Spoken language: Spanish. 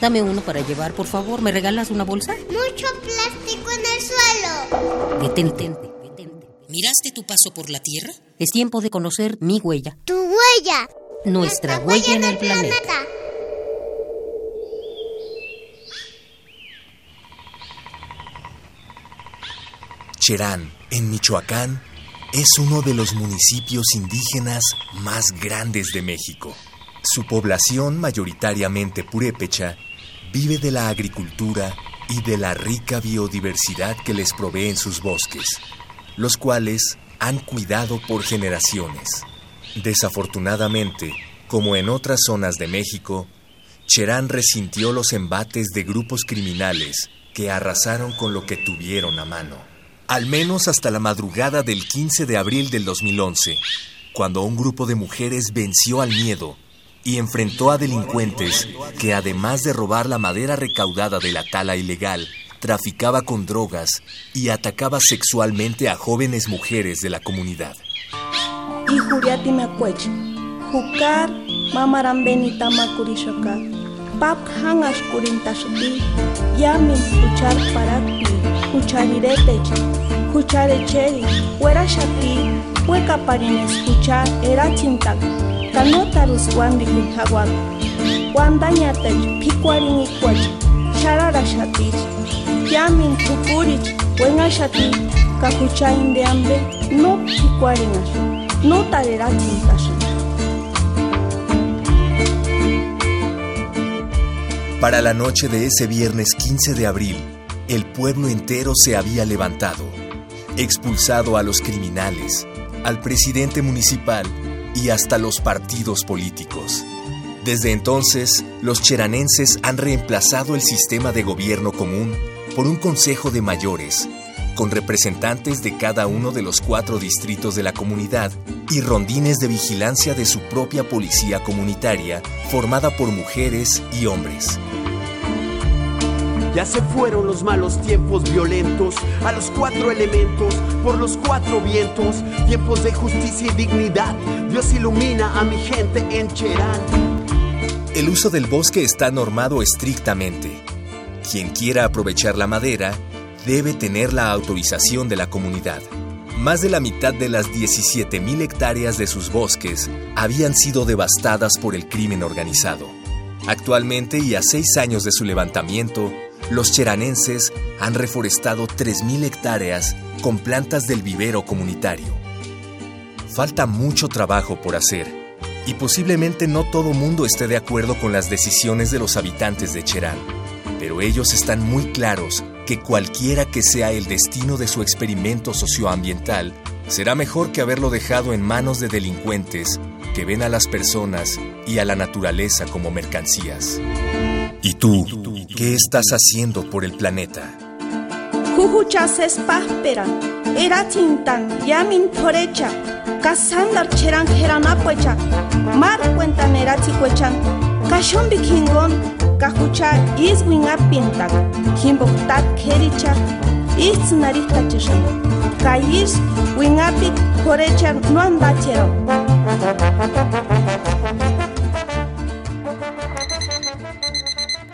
Dame uno para llevar, por favor. ¿Me regalas una bolsa? Mucho plástico en el suelo. Detente. ¿Miraste tu paso por la Tierra? Es tiempo de conocer mi huella. Tu huella. Nuestra huella en el planeta. Cherán, en Michoacán, es uno de los municipios indígenas más grandes de México. Su población, mayoritariamente purépecha, vive de la agricultura y de la rica biodiversidad que les proveen sus bosques, los cuales han cuidado por generaciones. Desafortunadamente, como en otras zonas de México, Cherán resintió los embates de grupos criminales que arrasaron con lo que tuvieron a mano. Al menos hasta la madrugada del 15 de abril del 2011, cuando un grupo de mujeres venció al miedo y enfrentó a delincuentes que además de robar la madera recaudada de la tala ilegal, traficaba con drogas y atacaba sexualmente a jóvenes mujeres de la comunidad. Kunhawak. Wandañatech pikwarin ikwach. Sharara shatich. Yamin tukurich. Shati. Kakuchain de hambre. No pikwarin No tarera chintashu. Para la noche de ese viernes 15 de abril, el pueblo entero se había levantado, expulsado a los criminales, al presidente municipal y hasta los partidos políticos. Desde entonces, los cheranenses han reemplazado el sistema de gobierno común por un consejo de mayores, con representantes de cada uno de los cuatro distritos de la comunidad y rondines de vigilancia de su propia policía comunitaria formada por mujeres y hombres. Ya se fueron los malos tiempos violentos, a los cuatro elementos, por los cuatro vientos, tiempos de justicia y dignidad. Dios ilumina a mi gente en Cherán. El uso del bosque está normado estrictamente. Quien quiera aprovechar la madera debe tener la autorización de la comunidad. Más de la mitad de las 17.000 hectáreas de sus bosques habían sido devastadas por el crimen organizado. Actualmente y a seis años de su levantamiento, los cheranenses han reforestado 3.000 hectáreas con plantas del vivero comunitario. Falta mucho trabajo por hacer y posiblemente no todo mundo esté de acuerdo con las decisiones de los habitantes de Cherán, pero ellos están muy claros que cualquiera que sea el destino de su experimento socioambiental, será mejor que haberlo dejado en manos de delincuentes que ven a las personas y a la naturaleza como mercancías. ¿Y tú, qué estás haciendo por el planeta? Jujuchas páspera, era tintan, yamin torecha, casandar cheran jeranapuecha, mar cuentan era chicuechan, cachón bikingon, kahucha iswin apintak himboktak kericha. Ist narita chishan kayis winapik korecha no andachero